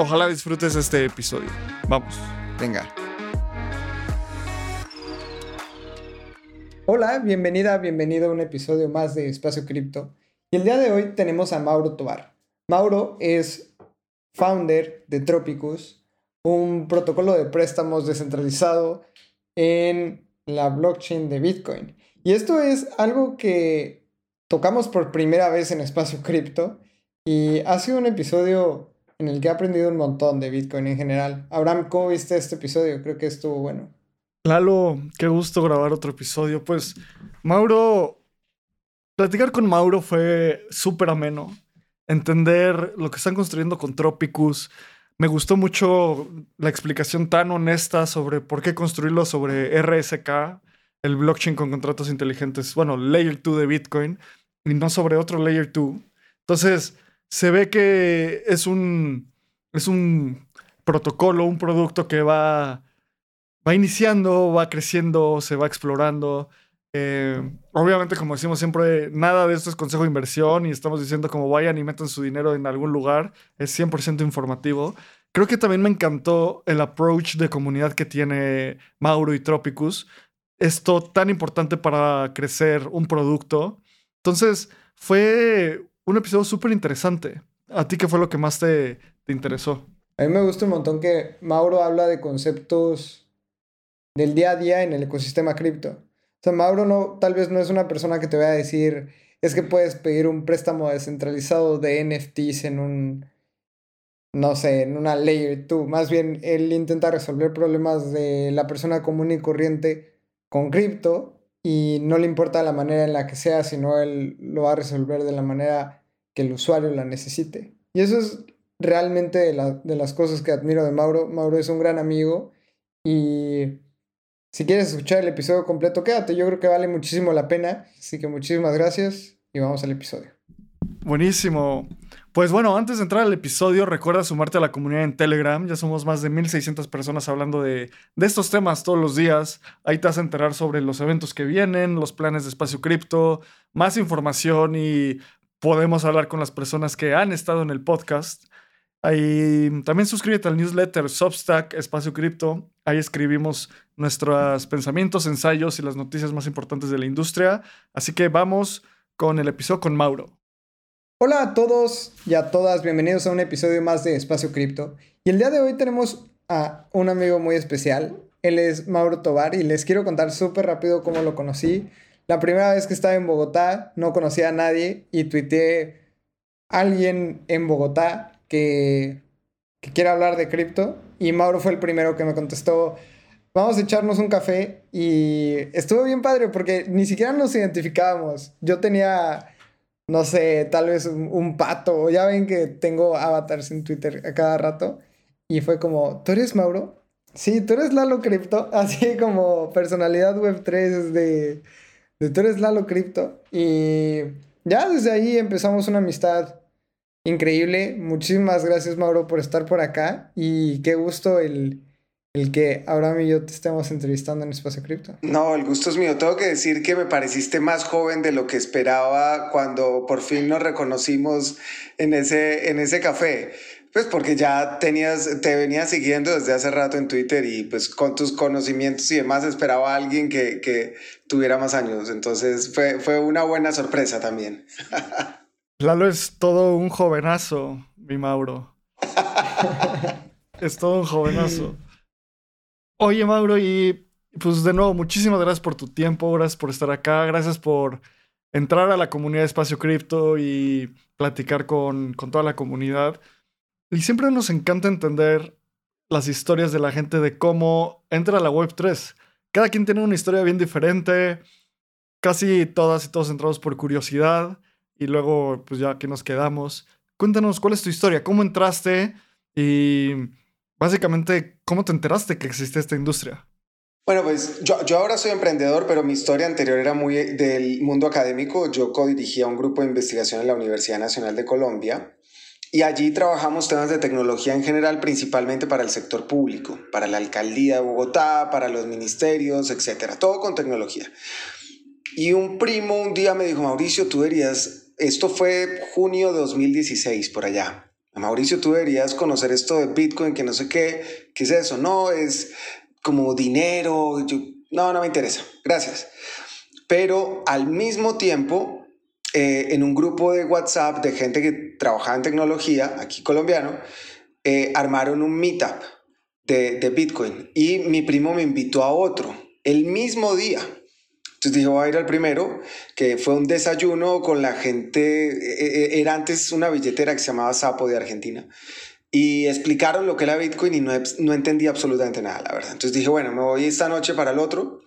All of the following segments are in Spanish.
Ojalá disfrutes este episodio. Vamos. Venga. Hola, bienvenida, bienvenido a un episodio más de Espacio Cripto. Y el día de hoy tenemos a Mauro Tobar. Mauro es founder de Tropicus, un protocolo de préstamos descentralizado en la blockchain de Bitcoin. Y esto es algo que tocamos por primera vez en Espacio Cripto y ha sido un episodio en el que he aprendido un montón de Bitcoin en general. Abraham, ¿cómo viste este episodio? Creo que estuvo bueno. Lalo, qué gusto grabar otro episodio. Pues, Mauro, platicar con Mauro fue súper ameno. Entender lo que están construyendo con Tropicus. Me gustó mucho la explicación tan honesta sobre por qué construirlo sobre RSK, el blockchain con contratos inteligentes, bueno, Layer 2 de Bitcoin, y no sobre otro Layer 2. Entonces, se ve que es un, es un protocolo, un producto que va, va iniciando, va creciendo, se va explorando. Eh, obviamente, como decimos siempre, nada de esto es consejo de inversión y estamos diciendo como vayan y metan su dinero en algún lugar. Es 100% informativo. Creo que también me encantó el approach de comunidad que tiene Mauro y Tropicus. Esto tan importante para crecer un producto. Entonces, fue un episodio súper interesante. ¿A ti qué fue lo que más te, te interesó? A mí me gusta un montón que Mauro habla de conceptos del día a día en el ecosistema cripto. O sea, Mauro no, tal vez no es una persona que te vaya a decir, es que puedes pedir un préstamo descentralizado de NFTs en un, no sé, en una layer 2. Más bien, él intenta resolver problemas de la persona común y corriente con cripto y no le importa la manera en la que sea, sino él lo va a resolver de la manera que el usuario la necesite. Y eso es realmente de, de las cosas que admiro de Mauro. Mauro es un gran amigo y si quieres escuchar el episodio completo, quédate. Yo creo que vale muchísimo la pena. Así que muchísimas gracias y vamos al episodio. Buenísimo. Pues bueno, antes de entrar al episodio, recuerda sumarte a la comunidad en Telegram. Ya somos más de 1600 personas hablando de, de, estos temas todos los días. Ahí te vas a enterar sobre los eventos que vienen, los planes de espacio cripto, más información y podemos hablar con las personas que han estado en el podcast. Ahí también suscríbete al newsletter Substack Espacio Cripto. Ahí escribimos nuestros pensamientos, ensayos y las noticias más importantes de la industria. Así que vamos con el episodio con Mauro. Hola a todos y a todas, bienvenidos a un episodio más de Espacio Cripto. Y el día de hoy tenemos a un amigo muy especial. Él es Mauro Tobar y les quiero contar súper rápido cómo lo conocí. La primera vez que estaba en Bogotá no conocía a nadie y tuiteé a alguien en Bogotá que, que quiere hablar de cripto y Mauro fue el primero que me contestó vamos a echarnos un café y estuvo bien padre porque ni siquiera nos identificábamos. Yo tenía no sé, tal vez un, pato. Ya ven que tengo avatars en Twitter a cada rato. Y fue como, ¿tú eres Mauro? Sí, tú eres Lalo Crypto. Así como personalidad web3 de, de tú eres Lalo Crypto. Y ya desde ahí empezamos una amistad increíble. Muchísimas gracias Mauro por estar por acá. Y qué gusto el el que Abraham y yo te estemos entrevistando en Espacio Cripto. No, el gusto es mío. Tengo que decir que me pareciste más joven de lo que esperaba cuando por fin nos reconocimos en ese, en ese café. Pues porque ya tenías, te venía siguiendo desde hace rato en Twitter y pues con tus conocimientos y demás esperaba a alguien que, que tuviera más años. Entonces fue, fue una buena sorpresa también. Lalo es todo un jovenazo, mi Mauro. es todo un jovenazo. Oye, Mauro, y pues de nuevo, muchísimas gracias por tu tiempo, gracias por estar acá, gracias por entrar a la comunidad de Espacio Cripto y platicar con, con toda la comunidad. Y siempre nos encanta entender las historias de la gente de cómo entra a la Web3. Cada quien tiene una historia bien diferente, casi todas y todos entrados por curiosidad y luego pues ya aquí nos quedamos. Cuéntanos cuál es tu historia, cómo entraste Y básicamente, ¿cómo te enteraste que existe esta industria? Bueno, pues yo, yo ahora soy emprendedor, pero mi historia anterior era muy del mundo académico. Yo codirigía un grupo de investigación en la Universidad Nacional de Colombia y allí trabajamos temas de tecnología en general, principalmente para el sector público, para la alcaldía de Bogotá, para los ministerios, etcétera, todo con tecnología. Y un primo un día me dijo, Mauricio, tú deberías, esto fue junio de 2016 por allá. Mauricio, tú deberías conocer esto de Bitcoin, que no sé qué, ¿qué es eso? No, es como dinero, no, no me interesa, gracias. Pero al mismo tiempo, eh, en un grupo de WhatsApp de gente que trabajaba en tecnología, aquí colombiano, eh, armaron un meetup de, de Bitcoin y mi primo me invitó a otro el mismo día. Entonces dije, voy a ir al primero, que fue un desayuno con la gente, eh, era antes una billetera que se llamaba Sapo de Argentina y explicaron lo que era Bitcoin y no, no entendí absolutamente nada, la verdad. Entonces dije, bueno, me voy esta noche para el otro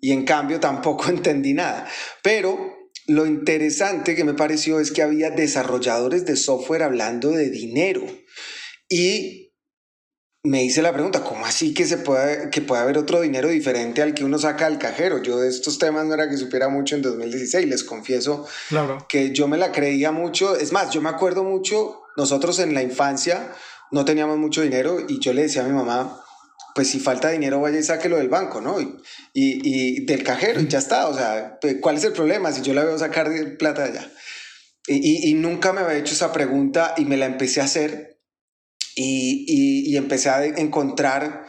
y en cambio tampoco entendí nada. Pero lo interesante que me pareció es que había desarrolladores de software hablando de dinero y me hice la pregunta, ¿cómo así que, se puede, que puede haber otro dinero diferente al que uno saca al cajero? Yo de estos temas no era que supiera mucho en 2016, les confieso claro. que yo me la creía mucho. Es más, yo me acuerdo mucho nosotros en la infancia no teníamos mucho dinero y yo le decía a mi mamá, pues si falta dinero vaya y sáquelo del banco, ¿no? Y, y, del cajero y ya está, o sea, pues, ¿cuál es el problema si yo la veo sacar plata de allá? Y, y, nunca me había hecho esa pregunta y me la empecé a hacer y, y empecé a encontrar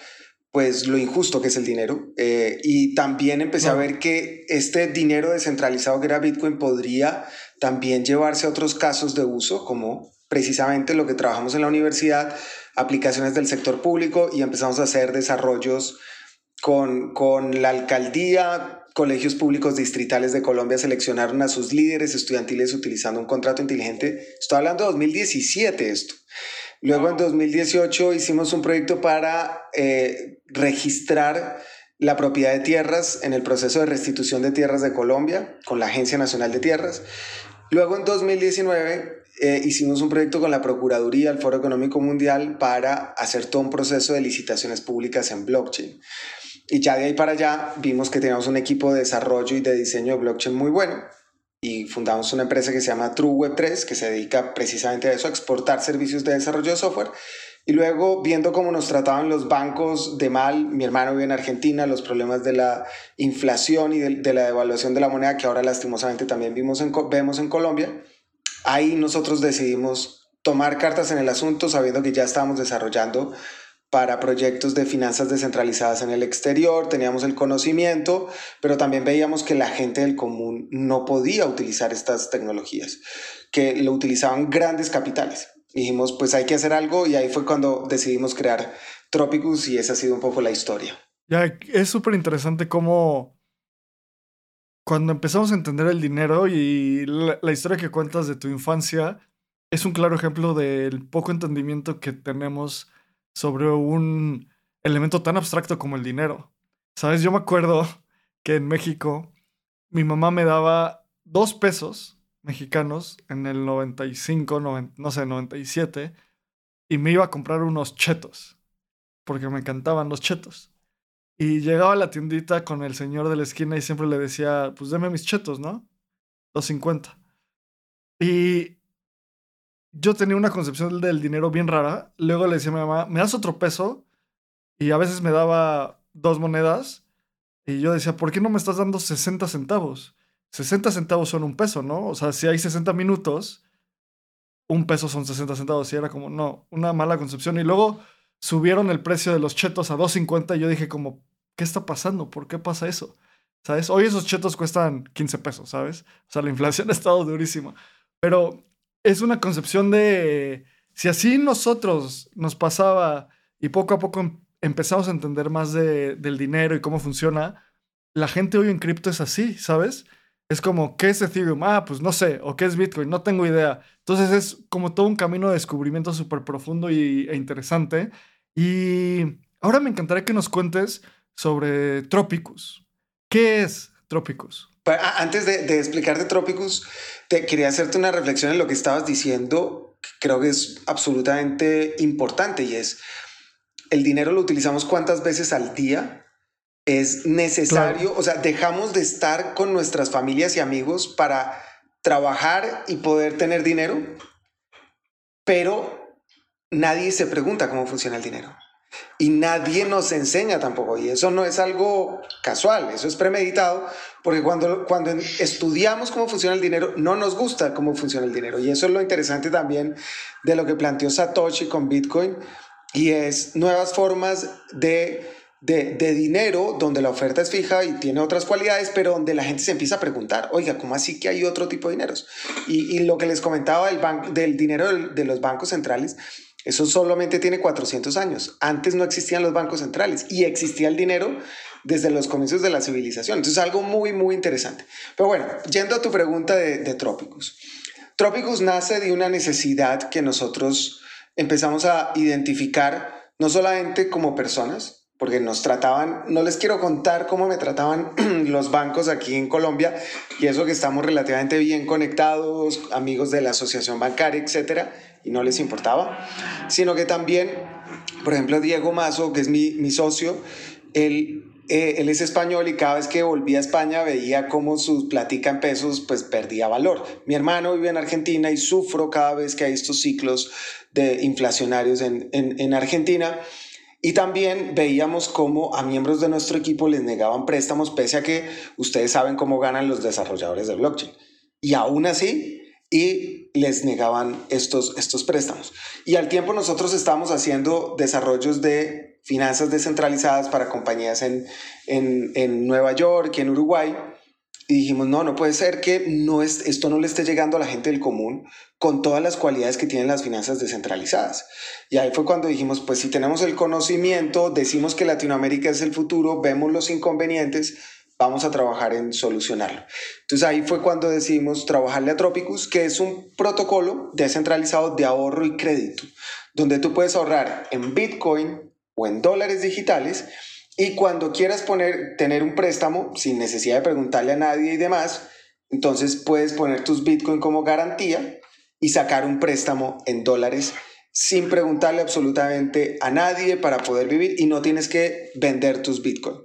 pues lo injusto que es el dinero eh, y también empecé a ver que este dinero descentralizado que era Bitcoin podría también llevarse a otros casos de uso como precisamente lo que trabajamos en la universidad, aplicaciones del sector público y empezamos a hacer desarrollos con, con la alcaldía, colegios públicos distritales de Colombia seleccionaron a sus líderes estudiantiles utilizando un contrato inteligente. Estoy hablando de 2017 esto. Luego en 2018 hicimos un proyecto para eh, registrar la propiedad de tierras en el proceso de restitución de tierras de Colombia con la Agencia Nacional de Tierras. Luego en 2019 eh, hicimos un proyecto con la Procuraduría, el Foro Económico Mundial, para hacer todo un proceso de licitaciones públicas en blockchain. Y ya de ahí para allá vimos que teníamos un equipo de desarrollo y de diseño de blockchain muy bueno y fundamos una empresa que se llama True Web 3, que se dedica precisamente a eso, a exportar servicios de desarrollo de software. Y luego, viendo cómo nos trataban los bancos de mal, mi hermano vive en Argentina, los problemas de la inflación y de, la devaluación de la moneda, que ahora lastimosamente también vimos en, vemos en Colombia, ahí nosotros decidimos tomar cartas en el asunto sabiendo que ya estábamos desarrollando para proyectos de finanzas descentralizadas en el exterior, teníamos el conocimiento, pero también veíamos que la gente del común no podía utilizar estas tecnologías, que lo utilizaban grandes capitales. Dijimos, pues hay que hacer algo y ahí fue cuando decidimos crear Tropicus y esa ha sido un poco la historia. Ya, es súper interesante cómo cuando empezamos a entender el dinero y la, historia que cuentas de tu infancia, es un claro ejemplo del poco entendimiento que tenemos sobre un elemento tan abstracto como el dinero. Sabes, yo me acuerdo que en México mi mamá me daba dos pesos mexicanos en el 95, no sé, 97, y me iba a comprar unos chetos, porque me encantaban los chetos. Y llegaba a la tiendita con el señor de la esquina y siempre le decía, pues deme mis chetos, ¿no? 250. Y yo tenía una concepción del dinero bien rara. Luego le decía a mi mamá, ¿me das otro peso? Y a veces me daba dos monedas. Y yo decía, ¿por qué no me estás dando 60 centavos? 60 centavos son un peso, ¿no? O sea, si hay 60 minutos, un peso son 60 centavos. Y era como, no, una mala concepción. Y luego subieron el precio de los chetos a 2.50 y yo dije como, ¿qué está pasando? ¿Por qué pasa eso? ¿Sabes? Hoy esos chetos cuestan 15 pesos, ¿sabes? O sea, la inflación ha estado durísima. Pero es una concepción de, si así nosotros nos pasaba y poco a poco em, empezamos a entender más de, del dinero y cómo funciona, la gente hoy en cripto es así, ¿sabes? Es como, ¿qué es Ethereum? Ah, pues no sé, o ¿qué es Bitcoin? No tengo idea. Entonces es como todo un camino de descubrimiento súper profundo y, e interesante. Y ahora me encantaría que nos cuentes sobre Tropicus. ¿Qué es Tropicus? Antes de, de explicar de Tropicus, te quería hacerte una reflexión en lo que estabas diciendo, creo que es absolutamente importante y es, el dinero lo utilizamos cuántas veces al día es necesario, o sea, dejamos de estar con nuestras familias y amigos para trabajar y poder tener dinero, pero nadie se pregunta cómo funciona el dinero. Y nadie nos enseña tampoco. Y eso no es algo casual, eso es premeditado, porque cuando, cuando estudiamos cómo funciona el dinero, no nos gusta cómo funciona el dinero. Y eso es lo interesante también de lo que planteó Satoshi con Bitcoin, y es nuevas formas de de, dinero donde la oferta es fija y tiene otras cualidades, pero donde la gente se empieza a preguntar, oiga, ¿cómo así que hay otro tipo de dineros? Y, lo que les comentaba del, del dinero de los bancos centrales, eso solamente tiene 400 años. Antes no existían los bancos centrales y existía el dinero desde los comienzos de la civilización. Entonces, algo muy, muy interesante. Pero bueno, yendo a tu pregunta de, de Trópicos. Trópicos nace de una necesidad que nosotros empezamos a identificar no solamente como personas, porque nos trataban, no les quiero contar cómo me trataban los bancos aquí en Colombia, y eso que estamos relativamente bien conectados, amigos de la asociación bancaria, etcétera, y no les importaba, sino que también, por ejemplo, Diego Mazo, que es mi, mi socio, él, eh, él es español y cada vez que volvía a España veía cómo su platica en pesos pues perdía valor. Mi hermano vive en Argentina y sufro cada vez que hay estos ciclos de inflacionarios en, en, en Argentina. Y también veíamos cómo a miembros de nuestro equipo les negaban préstamos, pese a que ustedes saben cómo ganan los desarrolladores de blockchain. Y aún así, y les negaban estos, estos préstamos. Y al tiempo nosotros estamos haciendo desarrollos de finanzas descentralizadas para compañías en, en, en Nueva York y en Uruguay y dijimos, no, no puede ser que no es, esto no le esté llegando a la gente del común con todas las cualidades que tienen las finanzas descentralizadas. Y ahí fue cuando dijimos, pues si tenemos el conocimiento, decimos que Latinoamérica es el futuro, vemos los inconvenientes, vamos a trabajar en solucionarlo. Entonces ahí fue cuando decidimos trabajarle a Tropicus, que es un protocolo descentralizado de ahorro y crédito, donde tú puedes ahorrar en Bitcoin o en dólares digitales y cuando quieras poner, tener un préstamo sin necesidad de preguntarle a nadie y demás, entonces puedes poner tus Bitcoin como garantía y sacar un préstamo en dólares sin preguntarle absolutamente a nadie para poder vivir y no tienes que vender tus Bitcoin.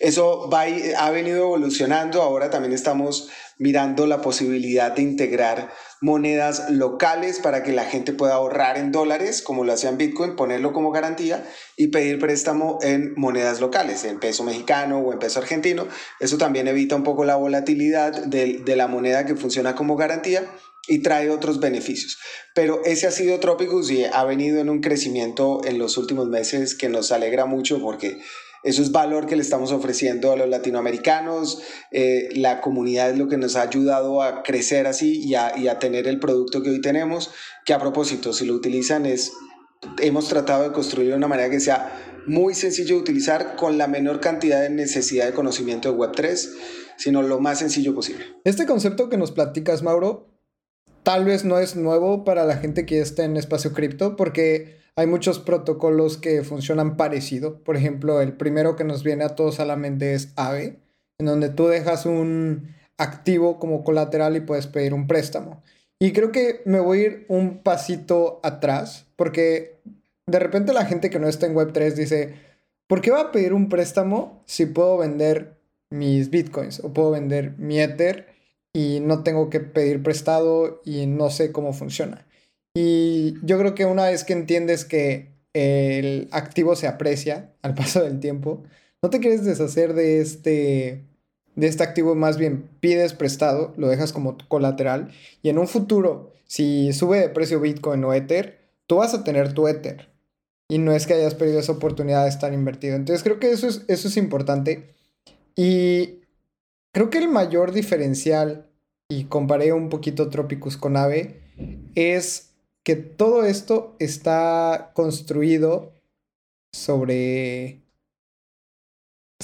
Eso ha venido evolucionando, ahora también estamos mirando la posibilidad de integrar monedas locales para que la gente pueda ahorrar en dólares, como lo hacía en Bitcoin, ponerlo como garantía y pedir préstamo en monedas locales, en peso mexicano o en peso argentino. Eso también evita un poco la volatilidad de, de la moneda que funciona como garantía y trae otros beneficios. Pero ese ha sido Tropicus y ha venido en un crecimiento en los últimos meses que nos alegra mucho porque eso es valor que le estamos ofreciendo a los latinoamericanos. Eh, la comunidad es lo que nos ha ayudado a crecer así y a, y a tener el producto que hoy tenemos, que a propósito, si lo utilizan es, hemos tratado de construir de una manera que sea muy sencillo de utilizar con la menor cantidad de necesidad de conocimiento de Web3, sino lo más sencillo posible. Este concepto que nos platicas, Mauro, tal vez no es nuevo para la gente que está en espacio cripto, porque hay muchos protocolos que funcionan parecido. Por ejemplo, el primero que nos viene a todos a la mente es AVE, en donde tú dejas un activo como colateral y puedes pedir un préstamo. Y creo que me voy a ir un pasito atrás, porque de repente la gente que no está en Web3 dice, ¿por qué va a pedir un préstamo si puedo vender mis bitcoins o puedo vender mi Ether y no tengo que pedir prestado y no sé cómo funciona? Y yo creo que una vez que entiendes que el activo se aprecia al paso del tiempo, no te quieres deshacer de este, de este activo, más bien pides prestado, lo dejas como colateral y en un futuro, si sube de precio Bitcoin o Ether, tú vas a tener tu Ether. Y no es que hayas perdido esa oportunidad de estar invertido. Entonces creo que eso es, eso es importante. Y creo que el mayor diferencial, y comparé un poquito Tropicus con Ave, es que todo esto está construido sobre...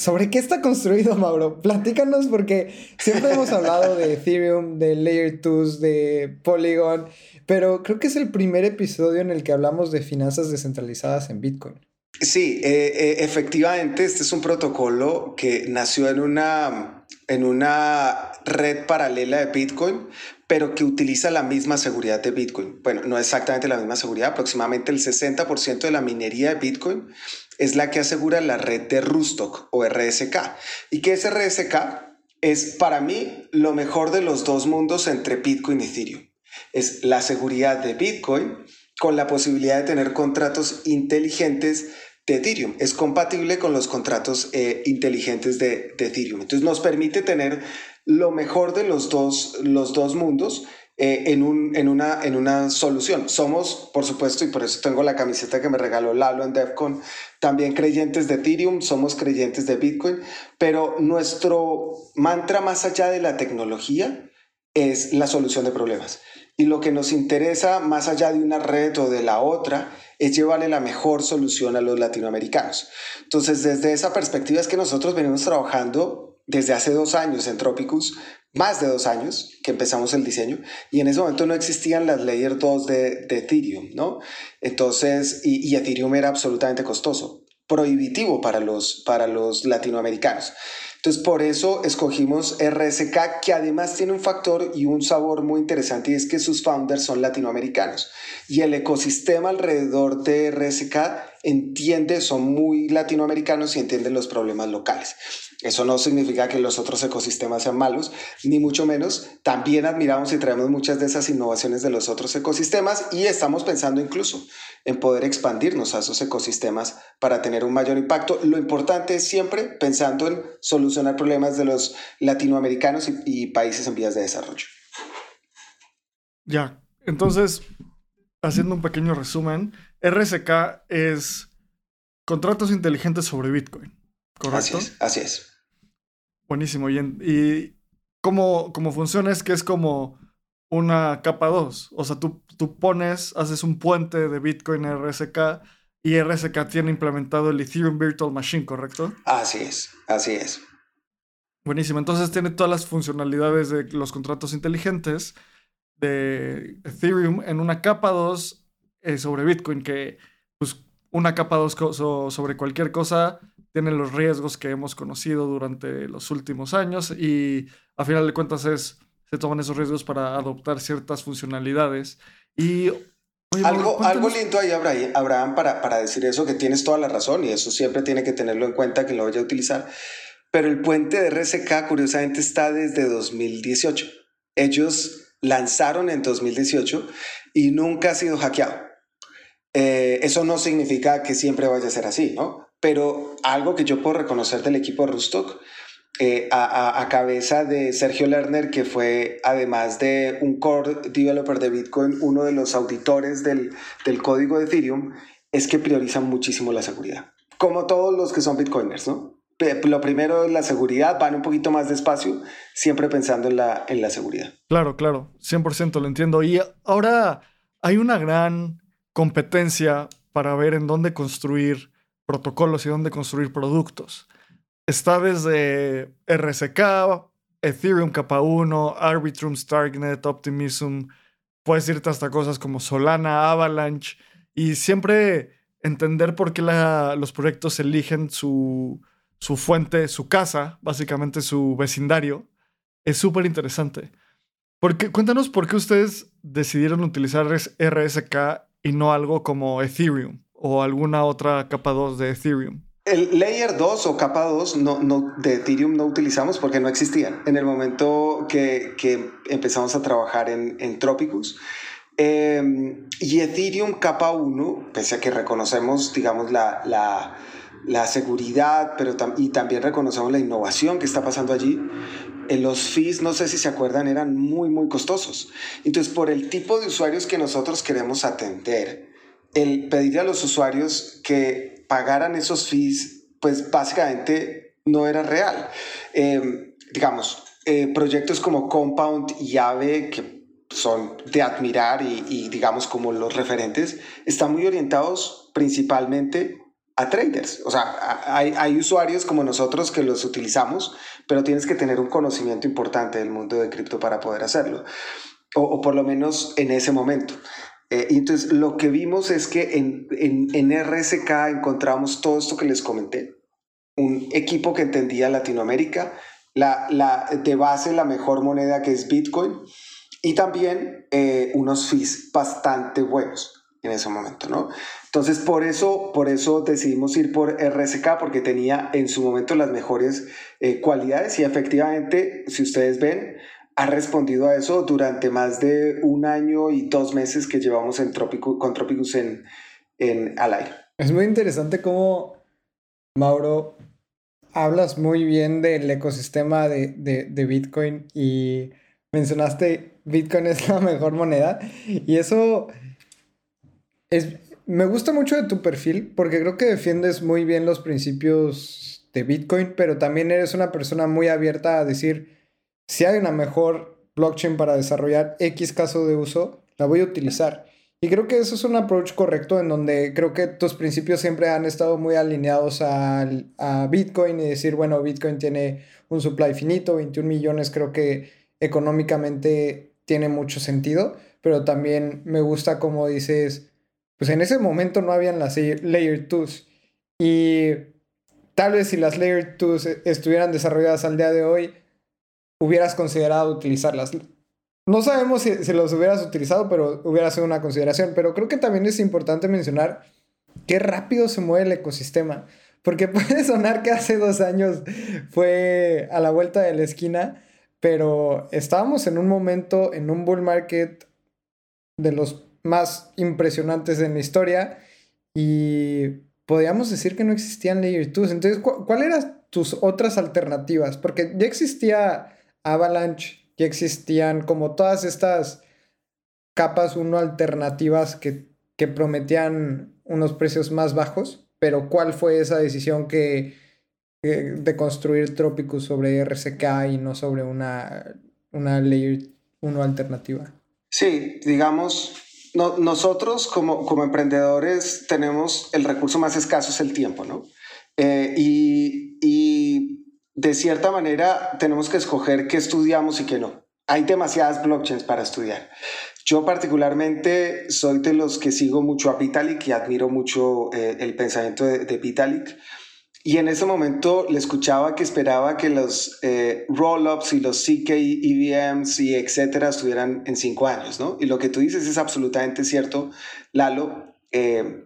¿Sobre qué está construido, Mauro? Platícanos porque siempre hemos hablado de Ethereum, de Layer 2, de Polygon, pero creo que es el primer episodio en el que hablamos de finanzas descentralizadas en Bitcoin. Sí, eh, eh, efectivamente, este es un protocolo que nació en una, en una red paralela de Bitcoin, pero que utiliza la misma seguridad de Bitcoin. Bueno, no exactamente la misma seguridad, aproximadamente el 60% de la minería de Bitcoin es la que asegura la red de Rustock o RSK. ¿Y qué es RSK? Es para mí lo mejor de los dos mundos entre Bitcoin y Ethereum. Es la seguridad de Bitcoin con la posibilidad de tener contratos inteligentes de Ethereum. Es compatible con los contratos eh, inteligentes de, de, Ethereum. Entonces nos permite tener lo mejor de los dos, los dos mundos eh, en, un, en, una, en una solución. Somos, por supuesto, y por eso tengo la camiseta que me regaló Lalo en DEFCON, también creyentes de Ethereum, somos creyentes de Bitcoin, pero nuestro mantra más allá de la tecnología es la solución de problemas. Y lo que nos interesa, más allá de una red o de la otra, es llevarle la mejor solución a los latinoamericanos. Entonces, desde esa perspectiva es que nosotros venimos trabajando desde hace dos años en Tropicus, más de dos años que empezamos el diseño, y en ese momento no existían las Layer 2 de, Ethereum, ¿no? Entonces, y, y, Ethereum era absolutamente costoso, prohibitivo para los, para los latinoamericanos. Entonces, por eso escogimos RSK, que además tiene un factor y un sabor muy interesante, y es que sus founders son latinoamericanos. Y el ecosistema alrededor de RSK entiende, son muy latinoamericanos y entienden los problemas locales. Eso no significa que los otros ecosistemas sean malos, ni mucho menos. También admiramos y traemos muchas de esas innovaciones de los otros ecosistemas y estamos pensando incluso en poder expandirnos a esos ecosistemas para tener un mayor impacto. Lo importante es siempre pensando en solucionar problemas de los latinoamericanos y, países en vías de desarrollo. Ya, entonces, haciendo un pequeño resumen, RSK es contratos inteligentes sobre Bitcoin, ¿correcto? Así es. Así es. Buenísimo. Y, y cómo, cómo, funciona es que es como una capa 2. O sea, tú, tú pones, haces un puente de Bitcoin RSK y RSK tiene implementado el Ethereum Virtual Machine, ¿correcto? Así es, así es. Buenísimo. Entonces tiene todas las funcionalidades de los contratos inteligentes de Ethereum en una capa 2 eh, sobre Bitcoin, que pues una capa 2 sobre cualquier cosa tienen los riesgos que hemos conocido durante los últimos años y a final de cuentas es, se toman esos riesgos para adoptar ciertas funcionalidades. Y algo, algo lindo ahí, Abraham, para, para decir eso, que tienes toda la razón y eso siempre tiene que tenerlo en cuenta que lo vaya a utilizar. Pero el puente de RSK curiosamente está desde 2018. Ellos lanzaron en 2018 y nunca ha sido hackeado. Eh, eso no significa que siempre vaya a ser así, ¿no? pero algo que yo puedo reconocer del equipo Rustock, eh, a, cabeza de Sergio Lerner, que fue además de un core developer de Bitcoin, uno de los auditores del, del código de Ethereum, es que priorizan muchísimo la seguridad. Como todos los que son Bitcoiners, ¿no? Lo primero es la seguridad, van un poquito más despacio, siempre pensando en la, en la seguridad. Claro, claro, 100% lo entiendo. Y ahora hay una gran competencia para ver en dónde construir protocolos y dónde construir productos. Está desde RSK, Ethereum capa 1, Arbitrum, Starknet, Optimism, puedes irte hasta cosas como Solana, Avalanche, y siempre entender por qué los proyectos eligen su, su fuente, su casa, básicamente su vecindario, es súper interesante. Porque, cuéntanos por qué ustedes decidieron utilizar RSK y no algo como Ethereum o alguna otra capa 2 de Ethereum? El Layer 2 o capa 2 no, de Ethereum no utilizamos porque no existían en el momento que, que empezamos a trabajar en, en Tropicus. Em, y Ethereum capa 1, pese a que reconocemos, digamos, la, la, la seguridad, pero y también reconocemos la innovación que está pasando allí, en los fees, no sé si se acuerdan, eran muy, muy costosos. Entonces, por el tipo de usuarios que nosotros queremos atender, el pedirle a los usuarios que pagaran esos fees, pues básicamente no era real. Em, digamos, eh, proyectos como Compound y Ave, que son de admirar y, digamos como los referentes, están muy orientados principalmente a traders. O sea, hay, hay, usuarios como nosotros que los utilizamos, pero tienes que tener un conocimiento importante del mundo de cripto para poder hacerlo. O, o, por lo menos en ese momento. Eh, y entonces lo que vimos es que en, en, RSK encontramos todo esto que les comenté. Un equipo que entendía Latinoamérica, la, la, de base la mejor moneda que es Bitcoin, y también eh, unos fees bastante buenos en ese momento, ¿no? Entonces, por eso, por eso decidimos ir por RSK, porque tenía en su momento las mejores eh, cualidades y efectivamente, si ustedes ven, ha respondido a eso durante más de un año y dos meses que llevamos en con Tropicus en, en al aire. Es muy interesante cómo, Mauro, hablas muy bien del ecosistema de, de, de Bitcoin y mencionaste Bitcoin es la mejor moneda y eso es, me gusta mucho de tu perfil porque creo que defiendes muy bien los principios de Bitcoin, pero también eres una persona muy abierta a decir, si hay una mejor blockchain para desarrollar X caso de uso, la voy a utilizar. Y creo que eso es un approach correcto en donde creo que tus principios siempre han estado muy alineados a, a Bitcoin y decir, bueno, Bitcoin tiene un supply finito, 21 millones, creo que económicamente tiene mucho sentido, pero también me gusta como dices, pues en ese momento no habían las Layer 2 y tal vez si las Layer 2 estuvieran desarrolladas al día de hoy, hubieras considerado utilizarlas. No sabemos si, si los hubieras utilizado, pero hubiera sido una consideración. Pero creo que también es importante mencionar qué rápido se mueve el ecosistema. Porque puede sonar que hace dos años fue a la vuelta de la esquina, pero estábamos en un momento, en un bull market de los más impresionantes en la historia y podríamos decir que no existían Layer 2. Entonces, ¿cuáles eran tus otras alternativas? Porque ya existía Avalanche, ya existían como todas estas capas uno alternativas que, que prometían unos precios más bajos, pero ¿cuál fue esa decisión que, de construir Tropicus sobre RCK y no sobre una, una Layer 1 alternativa? Sí, digamos, nosotros como, como emprendedores tenemos el recurso más escaso, es el tiempo, ¿no? Eh, y, de cierta manera tenemos que escoger qué estudiamos y qué no. Hay demasiadas blockchains para estudiar. Yo particularmente soy de los que sigo mucho a Vitalik y admiro mucho eh, el pensamiento de Vitalik. Y en ese momento le escuchaba que esperaba que los eh, roll-ups y los CK EVMs y etcétera estuvieran en cinco años, ¿no? Y lo que tú dices es absolutamente cierto, Lalo. Eh,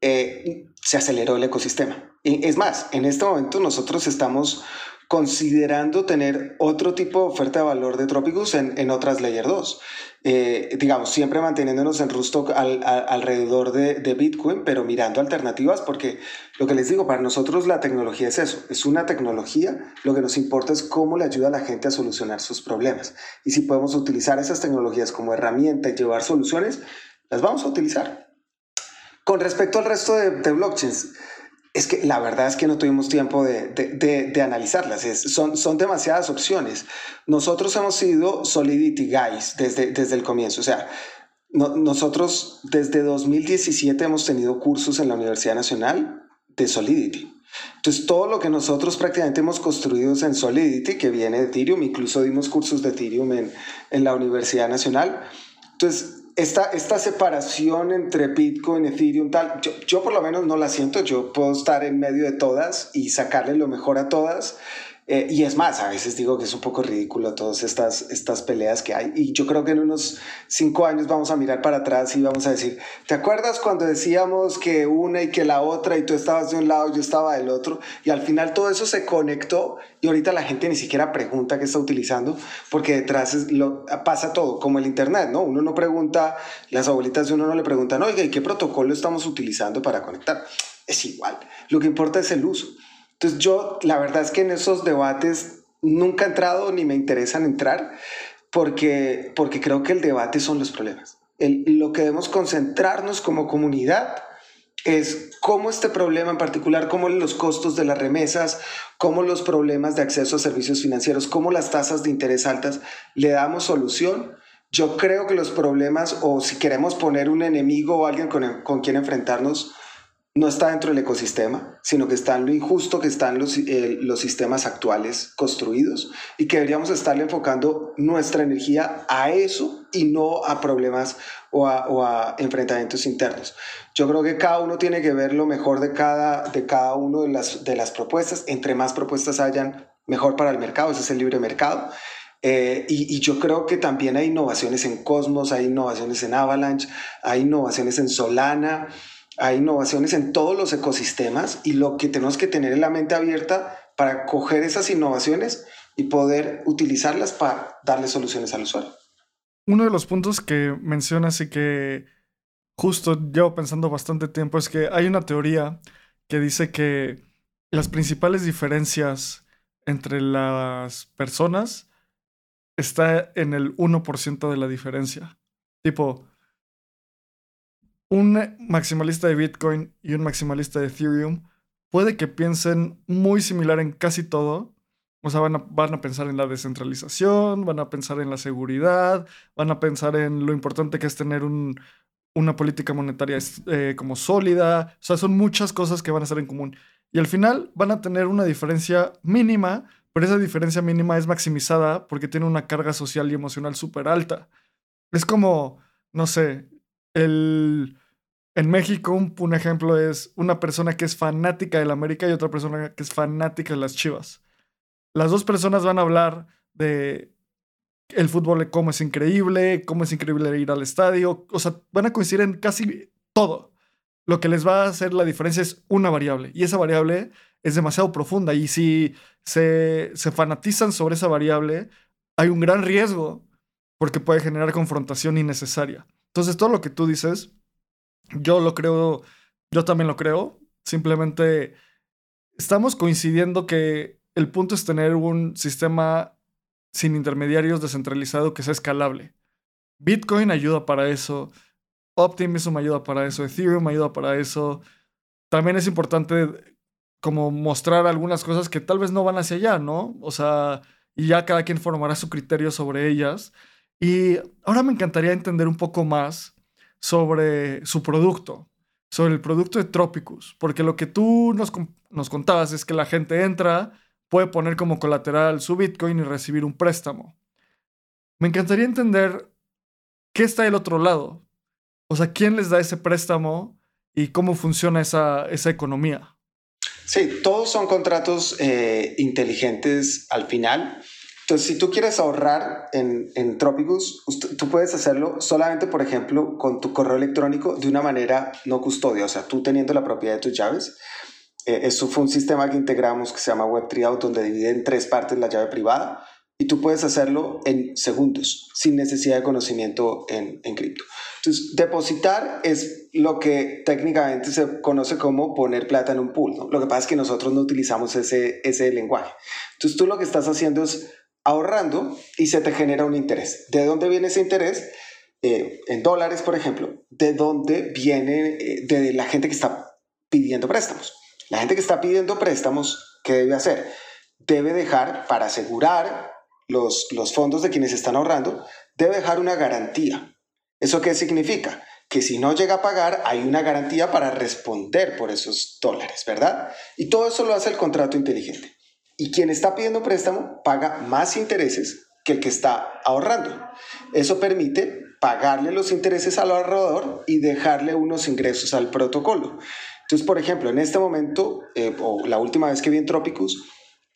eh, se aceleró el ecosistema. Y es más, en este momento nosotros estamos considerando tener otro tipo de oferta de valor de Tropicus en, en otras Layer 2. Eh, digamos, siempre manteniéndonos en Rustock alrededor de, de, Bitcoin, pero mirando alternativas, porque lo que les digo, para nosotros la tecnología es eso, es una tecnología, lo que nos importa es cómo le ayuda a la gente a solucionar sus problemas. Y si podemos utilizar esas tecnologías como herramienta y llevar soluciones, las vamos a utilizar. Con respecto al resto de, de blockchains, es que la verdad es que no tuvimos tiempo de, de, de, analizarlas. son, son demasiadas opciones. Nosotros hemos sido Solidity Guys desde, desde el comienzo. O sea, nosotros desde 2017 hemos tenido cursos en la Universidad Nacional de Solidity. Entonces, todo lo que nosotros prácticamente hemos construido en Solidity, que viene de Ethereum, incluso dimos cursos de Ethereum en, en la Universidad Nacional. Entonces, esta, esta separación entre Bitcoin, Ethereum, tal, yo, yo por lo menos no la siento, yo puedo estar en medio de todas y sacarle lo mejor a todas eh, y es más, a veces digo que es un poco ridículo todas estas, estas peleas que hay. Y yo creo que en unos cinco años vamos a mirar para atrás y vamos a decir, ¿te acuerdas cuando decíamos que una y que la otra y tú estabas de un lado, yo estaba del otro? Y al final todo eso se conectó y ahorita la gente ni siquiera pregunta qué está utilizando porque detrás lo, pasa todo, como el Internet, ¿no? Uno no pregunta, las abuelitas de uno no le preguntan, oiga, ¿y qué protocolo estamos utilizando para conectar? Es igual, lo que importa es el uso. Entonces yo, la verdad es que en esos debates nunca he entrado ni me interesan entrar porque, porque creo que el debate son los problemas. lo que debemos concentrarnos como comunidad es cómo este problema en particular, cómo los costos de las remesas, cómo los problemas de acceso a servicios financieros, cómo las tasas de interés altas, le damos solución. Yo creo que los problemas, o si queremos poner un enemigo o alguien con, con quien enfrentarnos, no está dentro del ecosistema, sino que está en lo injusto que están los, eh, los sistemas actuales construidos y que deberíamos estarle enfocando nuestra energía a eso y no a problemas o a, enfrentamientos internos. Yo creo que cada uno tiene que ver lo mejor de cada, de cada uno de las, de las propuestas. Entre más propuestas hayan, mejor para el mercado, ese es el libre mercado. Eh, y, yo creo que también hay innovaciones en Cosmos, hay innovaciones en Avalanche, hay innovaciones en Solana, hay innovaciones en todos los ecosistemas y lo que tenemos que tener es la mente abierta para coger esas innovaciones y poder utilizarlas para darle soluciones al usuario. Uno de los puntos que mencionas y que justo llevo pensando bastante tiempo es que hay una teoría que dice que las principales diferencias entre las personas está en el 1% de la diferencia. Tipo, un maximalista de Bitcoin y un maximalista de Ethereum puede que piensen muy similar en casi todo. O sea, van a, pensar en la descentralización, van a pensar en la seguridad, van a pensar en lo importante que es tener un, una política monetaria eh, como sólida. O sea, son muchas cosas que van a estar en común. Y al final van a tener una diferencia mínima, pero esa diferencia mínima es maximizada porque tiene una carga social y emocional súper alta. Es como, no sé, el... En México, un, ejemplo es una persona que es fanática del América y otra persona que es fanática de las Chivas. Las dos personas van a hablar de el fútbol, cómo es increíble, cómo es increíble ir al estadio. O sea, van a coincidir en casi todo. Lo que les va a hacer la diferencia es una variable. Y esa variable es demasiado profunda. Y si se, se fanatizan sobre esa variable, hay un gran riesgo porque puede generar confrontación innecesaria. Entonces, todo lo que tú dices, yo lo creo, yo también lo creo. Simplemente estamos coincidiendo que el punto es tener un sistema sin intermediarios descentralizado que sea escalable. Bitcoin ayuda para eso, Optimism ayuda para eso, Ethereum ayuda para eso. También es importante como mostrar algunas cosas que tal vez no van hacia allá, ¿no? O sea, y ya cada quien formará su criterio sobre ellas. Y ahora me encantaría entender un poco más sobre su producto, sobre el producto de Tropicus, porque lo que tú nos, nos contabas es que la gente entra, puede poner como colateral su Bitcoin y recibir un préstamo. Me encantaría entender qué está del otro lado. O sea, ¿quién les da ese préstamo y cómo funciona esa, esa economía? Sí, todos son contratos eh, inteligentes al final. Entonces, si tú quieres ahorrar en, en Tropicus, tú puedes hacerlo solamente, por ejemplo, con tu correo electrónico de una manera no custodia, o sea, tú teniendo la propiedad de tus llaves eh, eso fue un sistema que integramos que se llama Web3Out, donde divide en tres partes la llave privada y tú puedes hacerlo en segundos, sin necesidad de conocimiento en, en cripto. Entonces, depositar es lo que técnicamente se conoce como poner plata en un pool. ¿no? Lo que pasa es que nosotros no utilizamos ese, ese lenguaje. Entonces, tú lo que estás haciendo es ahorrando y se te genera un interés. ¿De dónde viene ese interés? Eh, en dólares, por ejemplo. ¿De dónde viene? Eh, de la gente que está pidiendo préstamos. La gente que está pidiendo préstamos, ¿qué debe hacer? Debe dejar, para asegurar los, los fondos de quienes están ahorrando, debe dejar una garantía. ¿Eso qué significa? Que si no llega a pagar, hay una garantía para responder por esos dólares, ¿verdad? Y todo eso lo hace el contrato inteligente. Y quien está pidiendo préstamo paga más intereses que el que está ahorrando. Eso permite pagarle los intereses al ahorrador y dejarle unos ingresos al protocolo. Entonces, por ejemplo, en este momento, eh, o la última vez que vi en Tropicus,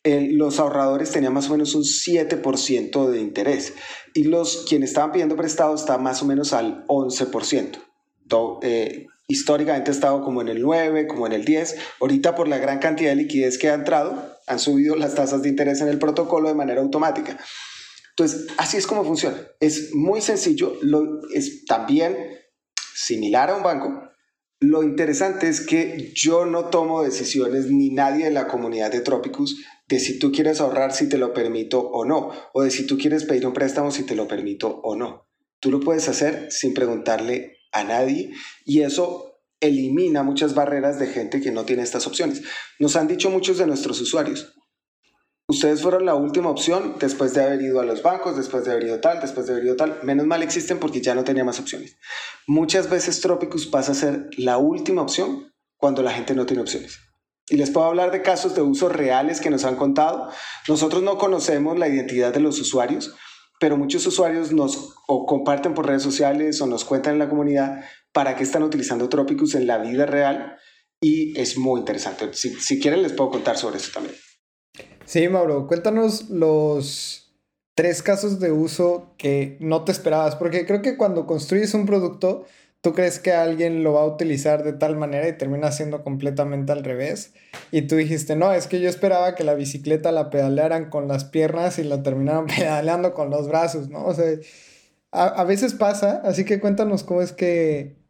los ahorradores tenían más o menos un 7% de interés y los quienes estaban pidiendo prestado estaban más o menos al 11%. Eh, históricamente ha estado como en el 9, como en el 10. Ahorita por la gran cantidad de liquidez que ha entrado, han subido las tasas de interés en el protocolo de manera automática. Entonces, así es como funciona. Es muy sencillo, lo, es también similar a un banco, lo interesante es que yo no tomo decisiones ni nadie en la comunidad de Tropicus de si tú quieres ahorrar si te lo permito o no, o de si tú quieres pedir un préstamo si te lo permito o no. Tú lo puedes hacer sin preguntarle a nadie y eso elimina muchas barreras de gente que no tiene estas opciones. Nos han dicho muchos de nuestros usuarios, ustedes fueron la última opción después de haber ido a los bancos, después de haber ido tal, después de haber ido tal. Menos mal existen porque ya no tenía más opciones. Muchas veces Tropicus pasa a ser la última opción cuando la gente no tiene opciones. Y les puedo hablar de casos de usos reales que nos han contado. Nosotros no conocemos la identidad de los usuarios, pero muchos usuarios nos o comparten por redes sociales o nos cuentan en la comunidad para qué están utilizando Tropicus en la vida real y es muy interesante. Si, si quieren les puedo contar sobre eso también. Sí, Mauro, cuéntanos los, tres casos de uso que no te esperabas, porque creo que cuando construyes un producto, tú crees que alguien lo va a utilizar de tal manera y termina siendo completamente al revés. Y tú dijiste, no, es que yo esperaba que la bicicleta la pedalearan con las piernas y la terminaran pedaleando con los brazos, ¿no? O sea, a, veces pasa, así que cuéntanos cómo es que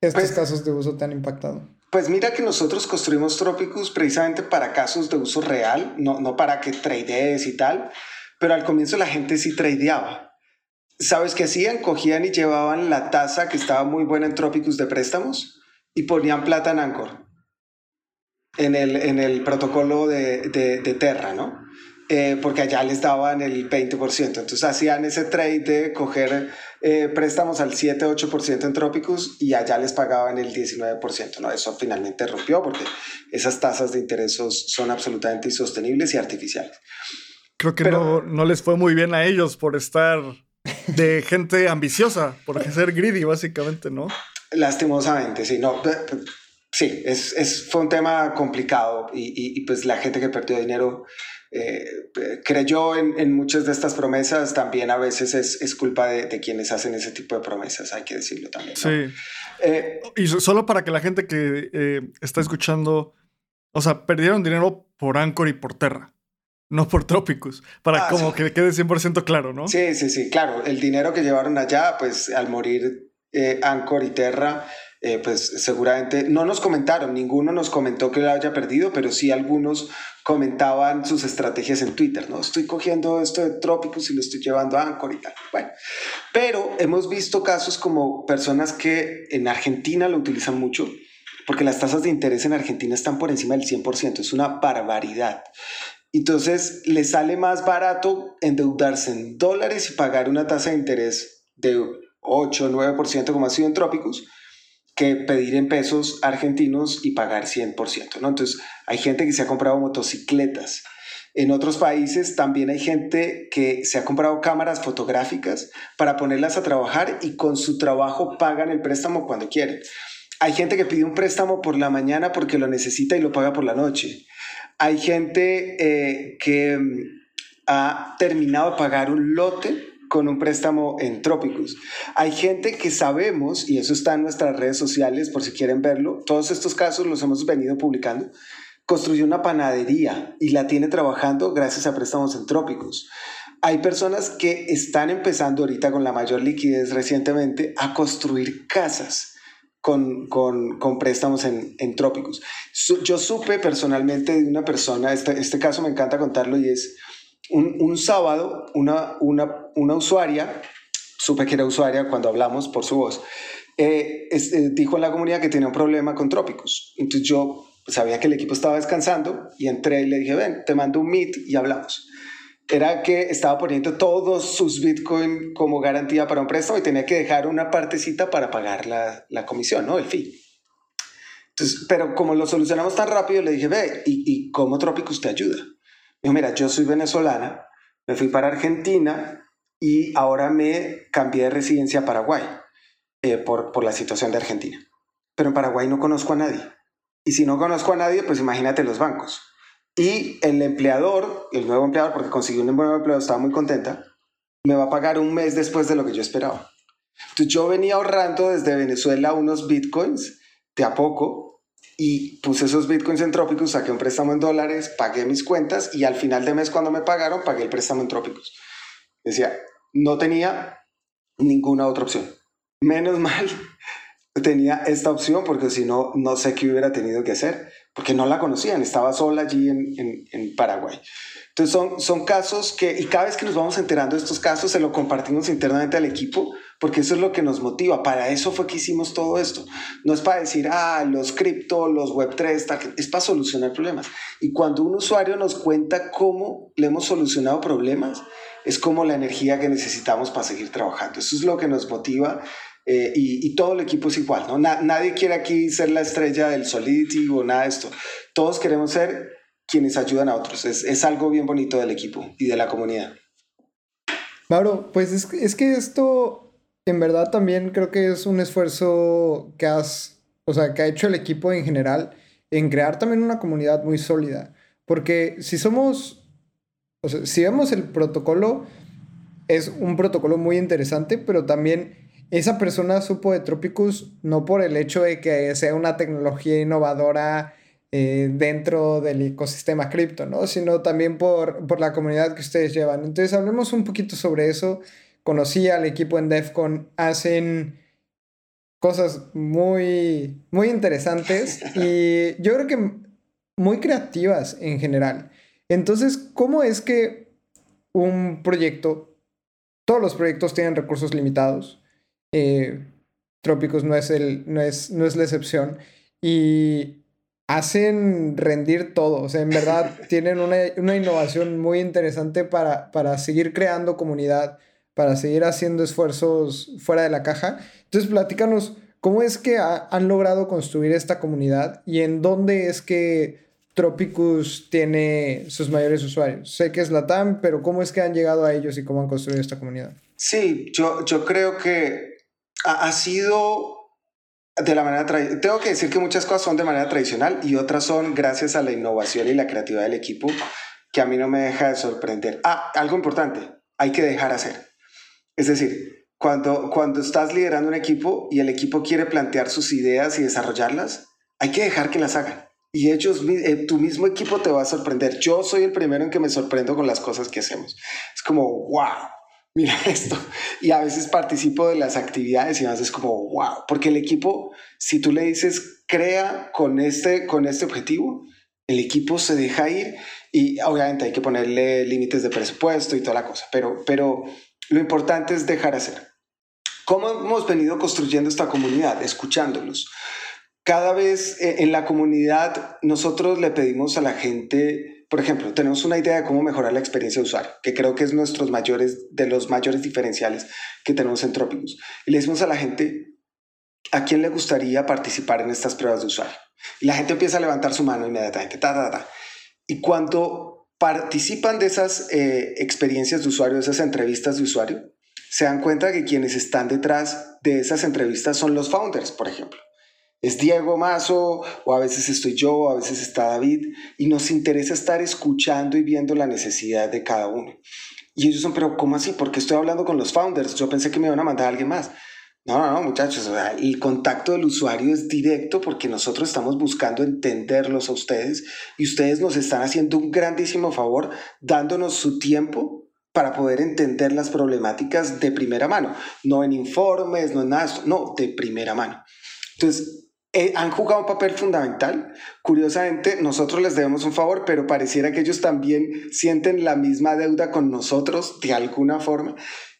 estos pues casos de uso te han impactado. Pues mira que nosotros construimos Tropicus precisamente para casos de uso real, no, no para que tradees y tal, pero al comienzo la gente sí tradeaba. ¿Sabes qué hacían? Cogían y llevaban la tasa que estaba muy buena en Tropicus de préstamos y ponían plata en Anchor, en el, en el protocolo de, de, de Terra, ¿no? Eh, porque allá les daban el 20%. Entonces hacían ese trade de coger eh, préstamos al 7-8% en Tropicus y allá les pagaban el 19%. ¿no? Eso finalmente rompió porque esas tasas de interés son absolutamente insostenibles y artificiales. Creo que no, no les fue muy bien a ellos por estar de gente ambiciosa, por ser greedy, básicamente, ¿no? Lastimosamente, sí, no. Sí, es, es, fue un tema complicado y, y, pues la gente que perdió dinero eh, creyó en, en, muchas de estas promesas, también a veces es, es culpa de, de, quienes hacen ese tipo de promesas, hay que decirlo también. Sí. Eh, y solo para que la gente que eh, está escuchando, o sea, perdieron dinero por Anchor y por Terra no por Trópicos, para ah, como que quede 100% claro, ¿no? Sí, sí, sí, claro. El dinero que llevaron allá, pues al morir eh, Anchor y Terra, eh, pues seguramente no nos comentaron, ninguno nos comentó que lo haya perdido, pero sí algunos comentaban sus estrategias en Twitter, ¿no? Estoy cogiendo esto de Trópicos y lo estoy llevando a Anchor y tal. Bueno, pero hemos visto casos como personas que en Argentina lo utilizan mucho, porque las tasas de interés en Argentina están por encima del 100%, es una barbaridad. Entonces, le sale más barato endeudarse en dólares y pagar una tasa de interés de 8 o 9% como ha sido en Trópicos, que pedir en pesos argentinos y pagar 100%, ¿no? Entonces, hay gente que se ha comprado motocicletas. En otros países también hay gente que se ha comprado cámaras fotográficas para ponerlas a trabajar y con su trabajo pagan el préstamo cuando quieren. Hay gente que pide un préstamo por la mañana porque lo necesita y lo paga por la noche. Hay gente eh, que mm, ha terminado de pagar un lote con un préstamo en Trópicos. Hay gente que sabemos, y eso está en nuestras redes sociales por si quieren verlo, todos estos casos los hemos venido publicando, construyó una panadería y la tiene trabajando gracias a préstamos en Trópicos. Hay personas que están empezando ahorita con la mayor liquidez recientemente a construir casas con, con, con préstamos en, en trópicos. yo supe personalmente de una persona, este, este caso me encanta contarlo y es un, un sábado, una, una, una usuaria, supe que era usuaria cuando hablamos por su voz, eh, eh, dijo en la comunidad que tenía un problema con trópicos. Entonces yo sabía que el equipo estaba descansando y entré y le dije, ven, te mando un meet y hablamos era que estaba poniendo todos sus Bitcoin como garantía para un préstamo y tenía que dejar una partecita para pagar la, la comisión, ¿no? El fee. Entonces, pero como lo solucionamos tan rápido, le dije, ve, ¿y, y cómo Trópicos te ayuda? Dijo, mira, yo soy venezolana, me fui para Argentina y ahora me cambié de residencia a Paraguay eh, por, por la situación de Argentina. Pero en Paraguay no conozco a nadie. Y si no conozco a nadie, pues imagínate los bancos. Y el empleador, el nuevo empleador, porque consiguió un nuevo empleador, estaba muy contenta, me va a pagar un mes después de lo que yo esperaba. Entonces yo venía ahorrando desde Venezuela unos bitcoins de a poco y puse esos bitcoins en trópicos, saqué un préstamo en dólares, pagué mis cuentas y al final de mes cuando me pagaron pagué el préstamo en trópicos. Decía, no tenía ninguna otra opción. Menos mal tenía esta opción porque si no, no sé qué hubiera tenido que hacer porque no la conocían, estaba sola allí en, en, Paraguay. Entonces son, son casos que, y cada vez que nos vamos enterando de estos casos, se lo compartimos internamente al equipo, porque eso es lo que nos motiva. Para eso fue que hicimos todo esto. No es para decir, ah, los cripto, los web3, es para solucionar problemas. Y cuando un usuario nos cuenta cómo le hemos solucionado problemas, es como la energía que necesitamos para seguir trabajando. Eso es lo que nos motiva eh, y, todo el equipo es igual, ¿no? nadie quiere aquí ser la estrella del Solidity o nada de esto. Todos queremos ser quienes ayudan a otros. Es, es algo bien bonito del equipo y de la comunidad. Mauro, pues es, es, que esto en verdad también creo que es un esfuerzo que has, o sea, que ha hecho el equipo en general en crear también una comunidad muy sólida. Porque si somos, o sea, si vemos el protocolo, es un protocolo muy interesante, pero también esa persona supo de Tropicus no por el hecho de que sea una tecnología innovadora eh, dentro del ecosistema cripto, ¿no? Sino también por, por la comunidad que ustedes llevan. Entonces, hablemos un poquito sobre eso. Conocí al equipo en DEFCON, hacen cosas muy, muy interesantes y yo creo que muy creativas en general. Entonces, ¿cómo es que un proyecto, todos los proyectos tienen recursos limitados? Eh, Trópicos no es, el, no, es, no es la excepción. Y hacen rendir todo. O sea, en verdad tienen una, una innovación muy interesante para, para seguir creando comunidad, para seguir haciendo esfuerzos fuera de la caja. Entonces, platícanos cómo es que han logrado construir esta comunidad y en dónde es que Tropicus tiene sus mayores usuarios. Sé que es Latam, pero ¿cómo es que han llegado a ellos y cómo han construido esta comunidad? Sí, yo, yo creo que ha, sido de la manera. Tengo que decir que muchas cosas son de manera tradicional y otras son gracias a la innovación y la creatividad del equipo que a mí no me deja de sorprender. Ah, algo importante, hay que dejar hacer. Es decir, cuando, cuando estás liderando un equipo y el equipo quiere plantear sus ideas y desarrollarlas, hay que dejar que las hagan y ellos, eh, tu mismo equipo te va a sorprender. Yo soy el primero en que me sorprendo con las cosas que hacemos. Es como, wow, mira esto. Y a veces participo de las actividades y a veces es como, wow, porque el equipo, si tú le dices, crea con este, con este objetivo, el equipo se deja ir y obviamente hay que ponerle límites de presupuesto y toda la cosa, pero, pero lo importante es dejar hacer. ¿Cómo hemos venido construyendo esta comunidad? Escuchándolos cada vez eh, en la comunidad nosotros le pedimos a la gente, por ejemplo, tenemos una idea de cómo mejorar la experiencia de usuario, que creo que es nuestros mayores, de los mayores diferenciales que tenemos en Tropicus. Y le decimos a la gente, ¿a quién le gustaría participar en estas pruebas de usuario? Y la gente empieza a levantar su mano inmediatamente, ta, ta, ta. Y cuando participan de esas eh, experiencias de usuario, de esas entrevistas de usuario, se dan cuenta que quienes están detrás de esas entrevistas son los founders, por ejemplo es Diego Mazo, o a veces estoy yo, a veces está David, y nos interesa estar escuchando y viendo la necesidad de cada uno. Y ellos son, pero ¿cómo así? Porque estoy hablando con los founders. Yo pensé que me iban a mandar a alguien más. No, no, no, muchachos, el contacto del usuario es directo porque nosotros estamos buscando entenderlos a ustedes y ustedes nos están haciendo un grandísimo favor dándonos su tiempo para poder entender las problemáticas de primera mano, no en informes, no en nada, no, de primera mano. Entonces, eh, han jugado un papel fundamental. Curiosamente, nosotros les debemos un favor, pero pareciera que ellos también sienten la misma deuda con nosotros de alguna forma.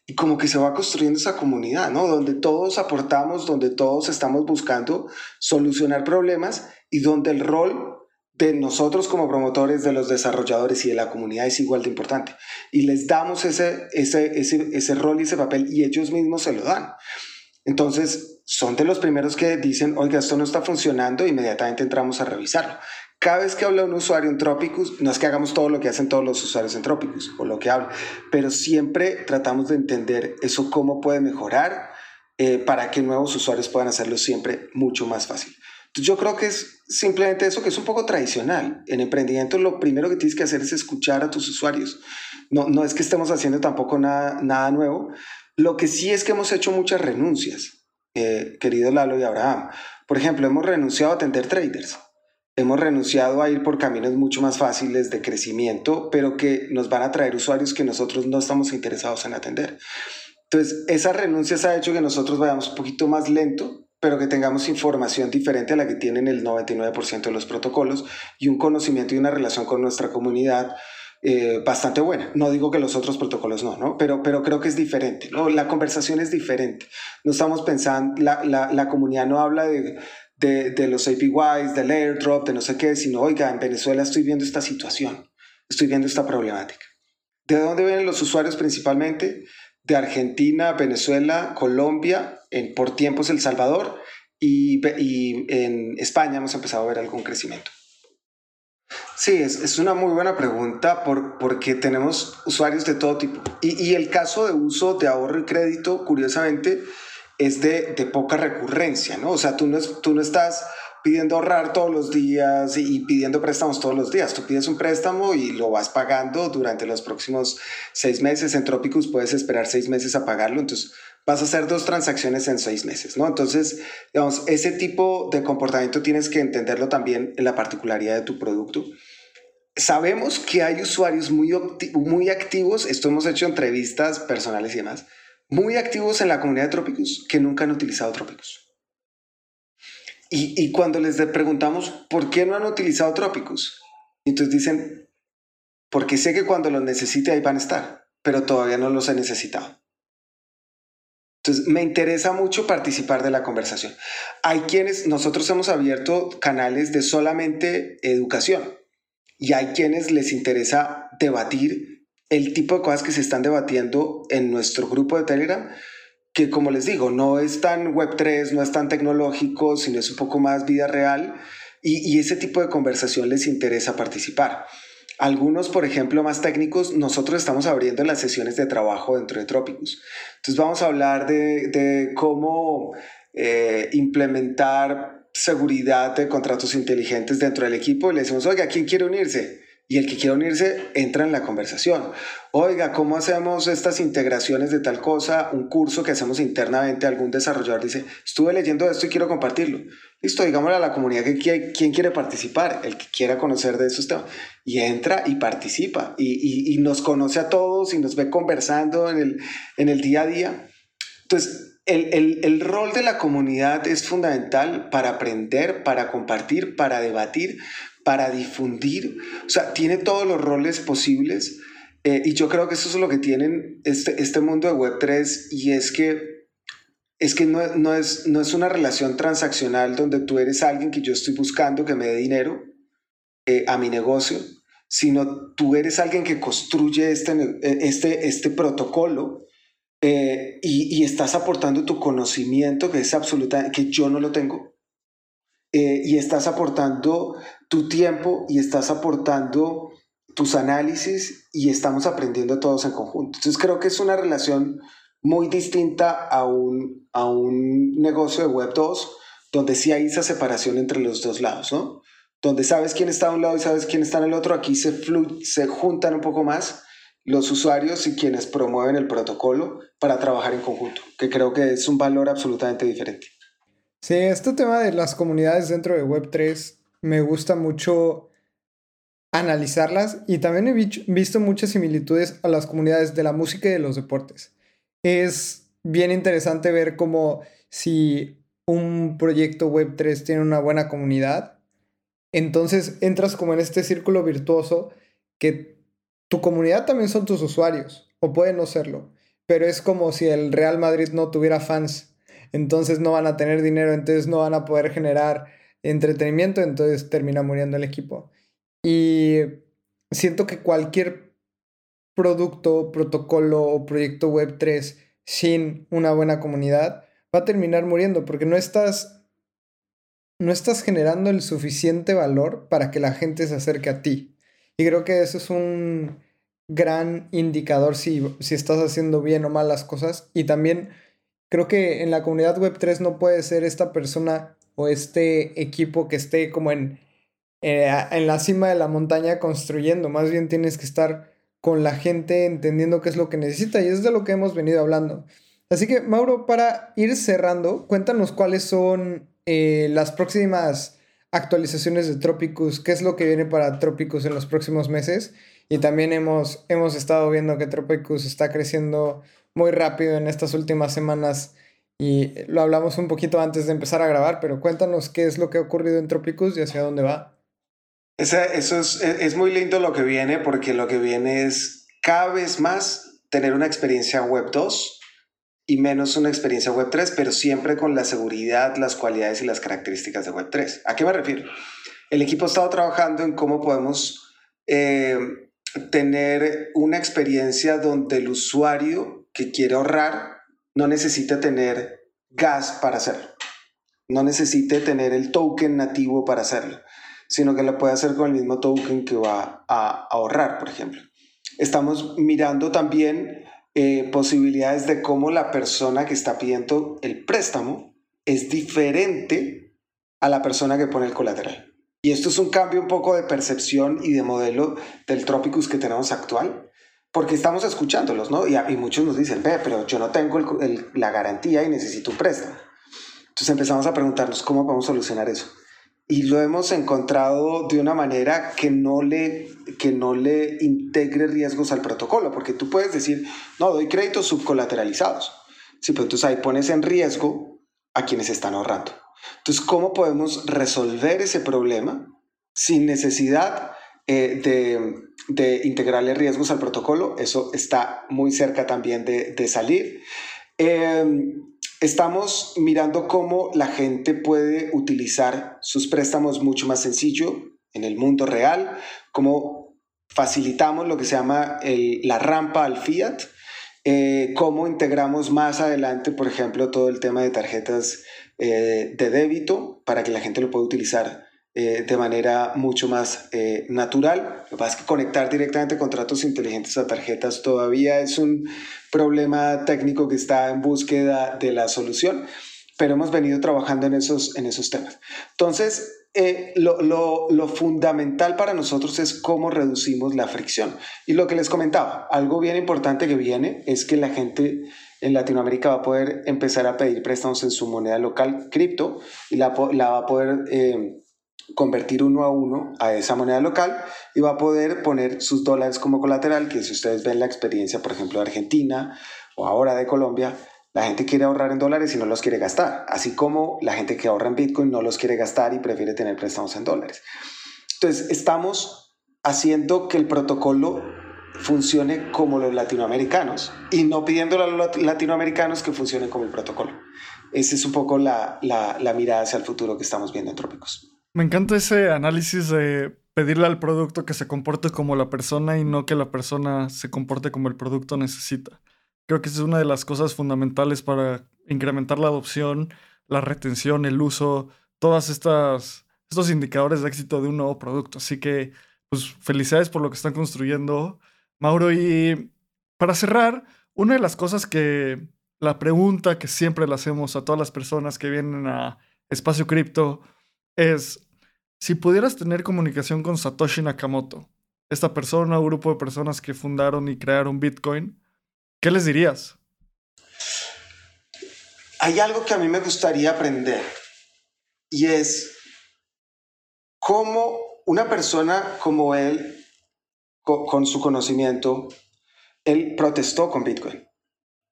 Y como que se va construyendo esa comunidad, ¿no? Donde todos aportamos, donde todos estamos buscando solucionar problemas y donde el rol de nosotros como promotores, de los desarrolladores y de la comunidad es igual de importante. Y les damos ese, ese, ese, ese rol y ese papel y ellos mismos se lo dan. Entonces, son de los primeros que dicen, oiga, esto no está funcionando, inmediatamente entramos a revisarlo. Cada vez que habla un usuario en Tropicus, no es que hagamos todo lo que hacen todos los usuarios en Tropicus o lo que hablan, pero siempre tratamos de entender eso cómo puede mejorar eh, para que nuevos usuarios puedan hacerlo siempre mucho más fácil. Entonces yo creo que es simplemente eso que es un poco tradicional. En emprendimiento lo primero que tienes que hacer es escuchar a tus usuarios. No, no es que estemos haciendo tampoco nada, nada nuevo, lo que sí es que hemos hecho muchas renuncias, eh, querido Lalo y Abraham. Por ejemplo, hemos renunciado a atender traders. Hemos renunciado a ir por caminos mucho más fáciles de crecimiento, pero que nos van a traer usuarios que nosotros no estamos interesados en atender. Entonces, esas renuncias ha hecho que nosotros vayamos un poquito más lento, pero que tengamos información diferente a la que tienen el 99% de los protocolos y un conocimiento y una relación con nuestra comunidad eh, bastante buena. No digo que los otros protocolos no, ¿no? Pero, pero creo que es diferente, ¿no? La conversación es diferente. No estamos pensando, la, la, la comunidad no habla de, de, de, los APYs, del airdrop, de no sé qué, sino, oiga, en Venezuela estoy viendo esta situación, estoy viendo esta problemática. ¿De dónde vienen los usuarios principalmente? De Argentina, Venezuela, Colombia, en, por tiempos El Salvador y, y en España hemos empezado a ver algún crecimiento. Sí, es, una muy buena pregunta por, porque tenemos usuarios de todo tipo. Y, el caso de uso de ahorro y crédito, curiosamente, es de, poca recurrencia, ¿no? O sea, tú no, tú no estás pidiendo ahorrar todos los días y pidiendo préstamos todos los días. Tú pides un préstamo y lo vas pagando durante los próximos seis meses. En Tropicus puedes esperar seis meses a pagarlo, entonces vas a hacer dos transacciones en seis meses, ¿no? Entonces, digamos, ese tipo de comportamiento tienes que entenderlo también en la particularidad de tu producto. Sabemos que hay usuarios muy, muy activos, esto hemos hecho entrevistas personales y demás, muy activos en la comunidad de Tropicus que nunca han utilizado Tropicus. Y, y cuando les preguntamos por qué no han utilizado Tropicus, entonces dicen, porque sé que cuando los necesite ahí van a estar, pero todavía no los he necesitado. Entonces, me interesa mucho participar de la conversación. Hay quienes, nosotros hemos abierto canales de solamente educación y hay quienes les interesa debatir el tipo de cosas que se están debatiendo en nuestro grupo de Telegram, que como les digo, no es tan Web3, no es tan tecnológico, sino es un poco más vida real y, ese tipo de conversación les interesa participar. Algunos, por ejemplo, más técnicos, nosotros estamos abriendo las sesiones de trabajo dentro de Tropicus. Entonces vamos a hablar de, cómo eh, implementar seguridad de contratos inteligentes dentro del equipo y le decimos, oiga, ¿quién quiere unirse? Y el que quiera unirse entra en la conversación. Oiga, ¿cómo hacemos estas integraciones de tal cosa? Un curso que hacemos internamente, algún desarrollador dice, estuve leyendo esto y quiero compartirlo. Listo, digámosle a la comunidad que quién quiere participar, el que quiera conocer de esos temas. Y entra y participa y, nos conoce a todos y nos ve conversando en el, día a día. Entonces, el, rol de la comunidad es fundamental para aprender, para compartir, para debatir, para difundir, o sea, tiene todos los roles posibles eh, y yo creo que eso es lo que tienen este, este mundo de Web3 y es que, es que no, no, es, no es una relación transaccional donde tú eres alguien que yo estoy buscando que me dé dinero eh, a mi negocio, sino tú eres alguien que construye este, este, este protocolo eh, y, y, estás aportando tu conocimiento que es absoluta, que yo no lo tengo, eh, y estás aportando tu tiempo y estás aportando tus análisis y estamos aprendiendo todos en conjunto. Entonces creo que es una relación muy distinta a un, a un negocio de Web 2, donde sí hay esa separación entre los dos lados, ¿no? Donde sabes quién está a un lado y sabes quién está en el otro, aquí se, se juntan un poco más los usuarios y quienes promueven el protocolo para trabajar en conjunto, que creo que es un valor absolutamente diferente. Sí, este tema de las comunidades dentro de Web3 me gusta mucho analizarlas y también he visto muchas similitudes a las comunidades de la música y de los deportes. Es bien interesante ver cómo si un proyecto Web3 tiene una buena comunidad, entonces entras como en este círculo virtuoso que tu comunidad también son tus usuarios, o puede no serlo, pero es como si el Real Madrid no tuviera fans entonces no van a tener dinero, entonces no van a poder generar entretenimiento, entonces termina muriendo el equipo. Y siento que cualquier producto, protocolo o proyecto web 3 sin una buena comunidad va a terminar muriendo porque no estás no estás generando el suficiente valor para que la gente se acerque a ti. Y creo que eso es un gran indicador si, si estás haciendo bien o mal las cosas. Y también creo que en la comunidad Web3 no puede ser esta persona o este equipo que esté como en, eh, en la cima de la montaña construyendo. Más bien tienes que estar con la gente entendiendo qué es lo que necesita y es de lo que hemos venido hablando. Así que, Mauro, para ir cerrando, cuéntanos cuáles son eh, las próximas actualizaciones de Tropicus, qué es lo que viene para Tropicus en los próximos meses. Y también hemos, hemos estado viendo que Tropicus está creciendo muy rápido en estas últimas semanas y lo hablamos un poquito antes de empezar a grabar, pero cuéntanos qué es lo que ha ocurrido en Tropicus y hacia dónde va. eso es, es muy lindo lo que viene porque lo que viene es cada vez más tener una experiencia web 2 y menos una experiencia web 3, pero siempre con la seguridad, las cualidades y las características de web 3. ¿A qué me refiero? El equipo ha estado trabajando en cómo podemos eh, tener una experiencia donde el usuario que quiere ahorrar no necesita tener gas para hacerlo, no necesite tener el token nativo para hacerlo, sino que lo puede hacer con el mismo token que va a ahorrar, por ejemplo. Estamos mirando también eh, posibilidades de cómo la persona que está pidiendo el préstamo es diferente a la persona que pone el colateral. Y esto es un cambio un poco de percepción y de modelo del Tropicus que tenemos actual, porque estamos escuchándolos, ¿no? Y, y muchos nos dicen, ve, pero yo no tengo la garantía y necesito un préstamo. Entonces empezamos a preguntarnos cómo podemos solucionar eso. Y lo hemos encontrado de una manera que no le, que no le integre riesgos al protocolo, porque tú puedes decir, no, doy créditos subcolateralizados. Sí, pero entonces ahí pones en riesgo a quienes están ahorrando. Entonces, ¿cómo podemos resolver ese problema sin necesidad eh, de, integrarle riesgos al protocolo? Eso está muy cerca también de, salir. Em, estamos mirando cómo la gente puede utilizar sus préstamos mucho más sencillo en el mundo real, cómo facilitamos lo que se llama la rampa al fiat, eh, cómo integramos más adelante, por ejemplo, todo el tema de tarjetas eh, de débito para que la gente lo pueda utilizar eh, de manera mucho más eh, natural. Lo que pasa es que conectar directamente contratos inteligentes a tarjetas todavía es un problema técnico que está en búsqueda de la solución, pero hemos venido trabajando en esos, en esos temas. Entonces, lo, lo, lo, fundamental para nosotros es cómo reducimos la fricción. Y lo que les comentaba, algo bien importante que viene es que la gente en Latinoamérica va a poder empezar a pedir préstamos en su moneda local cripto y la, va a poder eh, convertir uno a uno a esa moneda local y va a poder poner sus dólares como colateral, que si ustedes ven la experiencia, por ejemplo, de Argentina o ahora de Colombia, la gente quiere ahorrar en dólares y no los quiere gastar, así como la gente que ahorra en Bitcoin no los quiere gastar y prefiere tener préstamos en dólares. Entonces, estamos haciendo que el protocolo funcione como los latinoamericanos y no pidiendo a los latinoamericanos que funcionen como el protocolo. Esa es un poco la, la, mirada hacia el futuro que estamos viendo en Trópicos. Me encanta ese análisis de pedirle al producto que se comporte como la persona y no que la persona se comporte como el producto necesita. Creo que esa es una de las cosas fundamentales para incrementar la adopción, la retención, el uso, todas estas estos indicadores de éxito de un nuevo producto. Así que, pues, felicidades por lo que están construyendo. Mauro, y para cerrar, una de las cosas que la pregunta que siempre le hacemos a todas las personas que vienen a Espacio Cripto es, si pudieras tener comunicación con Satoshi Nakamoto, esta persona o grupo de personas que fundaron y crearon Bitcoin, ¿qué les dirías? Hay algo que a mí me gustaría aprender y es cómo una persona como él con, su conocimiento, él protestó con Bitcoin.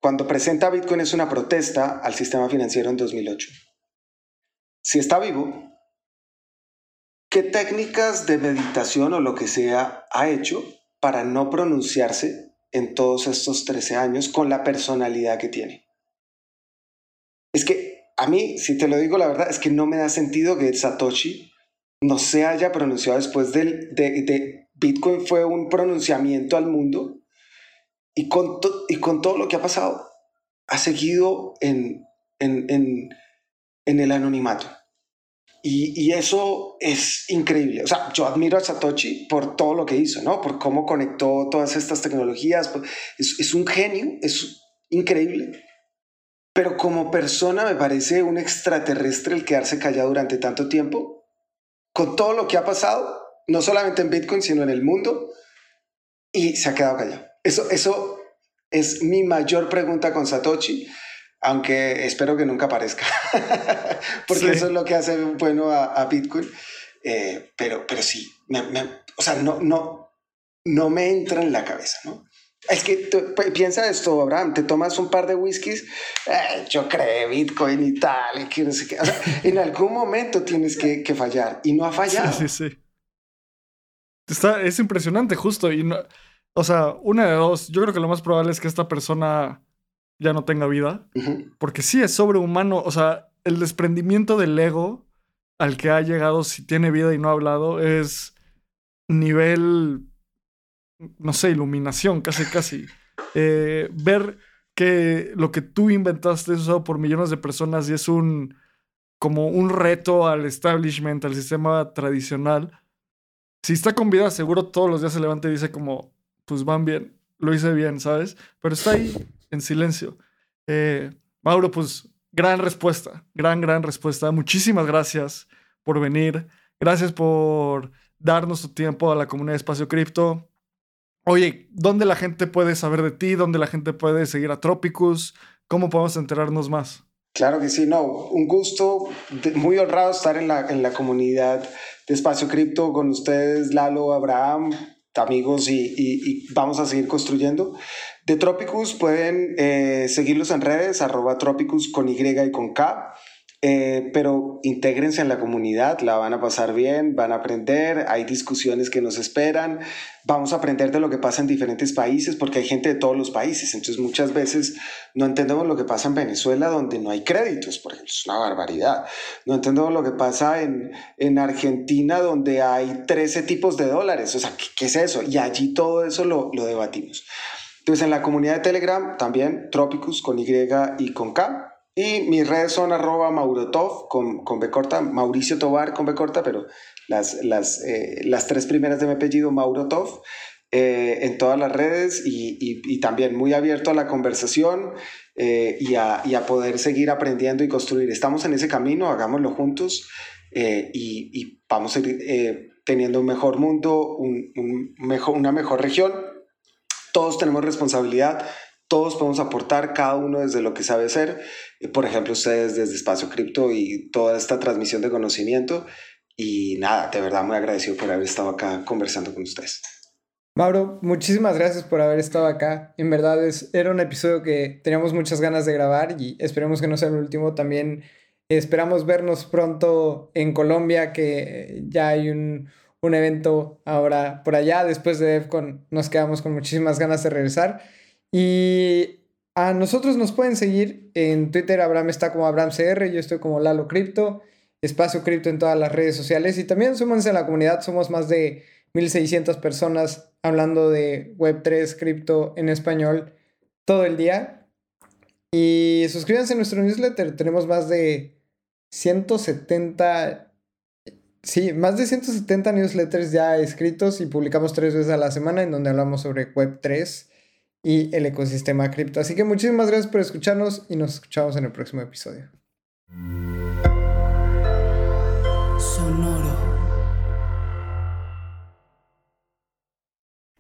Cuando presenta Bitcoin es una protesta al sistema financiero en 2008. Si está vivo, ¿qué técnicas de meditación o lo que sea ha hecho para no pronunciarse en todos estos 13 años con la personalidad que tiene? Es que a mí, si te lo digo la verdad, es que no me da sentido que Satoshi no se haya pronunciado después de, de Bitcoin fue un pronunciamiento al mundo y con, y con todo lo que ha pasado, ha seguido en, en, el anonimato. Y, eso es increíble. O sea, yo admiro a Satoshi por todo lo que hizo, ¿no? Por cómo conectó todas estas tecnologías. Es, es un genio, es increíble. Pero como persona me parece un extraterrestre el quedarse callado durante tanto tiempo. Con todo lo que ha pasado, no solamente en Bitcoin, sino en el mundo, y se ha quedado callado. Eso, eso es mi mayor pregunta con Satoshi, aunque espero que nunca aparezca, porque eso es lo que hace bueno a, Bitcoin. Eh, pero, pero sí, o sea, no, no, no me entra en la cabeza, ¿no? Es que piensa esto, Abraham, te tomas un par de whiskies, eh, yo creo Bitcoin y tal, y que no sé qué. en algún momento tienes que, que, fallar y no ha fallado. Sí, sí, sí. Está, es impresionante, justo. Y no, o sea, una de dos. Yo creo que lo más probable es que esta persona ya no tenga vida. Porque sí es sobrehumano. O sea, el desprendimiento del ego al que ha llegado si tiene vida y no ha hablado es nivel, no sé, iluminación, casi, casi. Eh, ver que lo que tú inventaste es usado por millones de personas y es un como un reto al establishment, al sistema tradicional si está con vida, seguro todos los días se levanta y dice como, pues van bien, lo hice bien, ¿sabes? Pero está ahí en silencio. Eh, Mauro, pues gran respuesta, gran, gran respuesta. Muchísimas gracias por venir. Gracias por darnos tu tiempo a la comunidad de Espacio Cripto. Oye, ¿dónde la gente puede saber de ti? ¿Dónde la gente puede seguir a Tropicus? ¿Cómo podemos enterarnos más? Claro que sí, no, un gusto, muy honrado estar en la, en la comunidad de Espacio Cripto con ustedes, Lalo, Abraham, amigos, y, vamos a seguir construyendo. De Tropicus pueden eh, seguirlos en redes, arroba Tropicus con Y y con K. Eh, pero intégrense en la comunidad, la van a pasar bien, van a aprender, hay discusiones que nos esperan, vamos a aprender de lo que pasa en diferentes países, porque hay gente de todos los países, entonces muchas veces no entendemos lo que pasa en Venezuela donde no hay créditos, por ejemplo, es una barbaridad, no entendemos lo que pasa en, en Argentina donde hay 13 tipos de dólares, o sea, ¿qué, es eso? Y allí todo eso lo, lo debatimos. Entonces en la comunidad de Telegram también, Tropicus con Y y con K, y mis redes son arroba maurotov con, con B corta, Mauricio Tobar con B corta, pero las, las, eh, las tres primeras de mi apellido, Maurotov, eh, en todas las redes y, y, también muy abierto a la conversación eh, y, a, y, a, poder seguir aprendiendo y construir. Estamos en ese camino, hagámoslo juntos y, y, vamos a ir teniendo un mejor mundo, un, un mejor, una mejor región. Todos tenemos responsabilidad todos podemos aportar, cada uno desde lo que sabe hacer. Eh, por ejemplo, ustedes desde Espacio Cripto y toda esta transmisión de conocimiento. Y nada, de verdad muy agradecido por haber estado acá conversando con ustedes. Mauro, muchísimas gracias por haber estado acá. En verdad es, era un episodio que teníamos muchas ganas de grabar y esperemos que no sea el último. También esperamos vernos pronto en Colombia, que ya hay un, un evento ahora por allá. Después de DEFCON nos quedamos con muchísimas ganas de regresar. Y a nosotros nos pueden seguir en Twitter, Abraham está como AbrahamCR, yo estoy como Lalo Cripto, Espacio Cripto en todas las redes sociales y también súmense a la comunidad, somos más de 1600 personas hablando de Web3, cripto en español todo el día. Y suscríbanse a nuestro newsletter, tenemos más de 170, sí, más de 170 newsletters ya escritos y publicamos tres veces a la semana en donde hablamos sobre Web3 y el ecosistema cripto. Así que muchísimas gracias por escucharnos y nos escuchamos en el próximo episodio.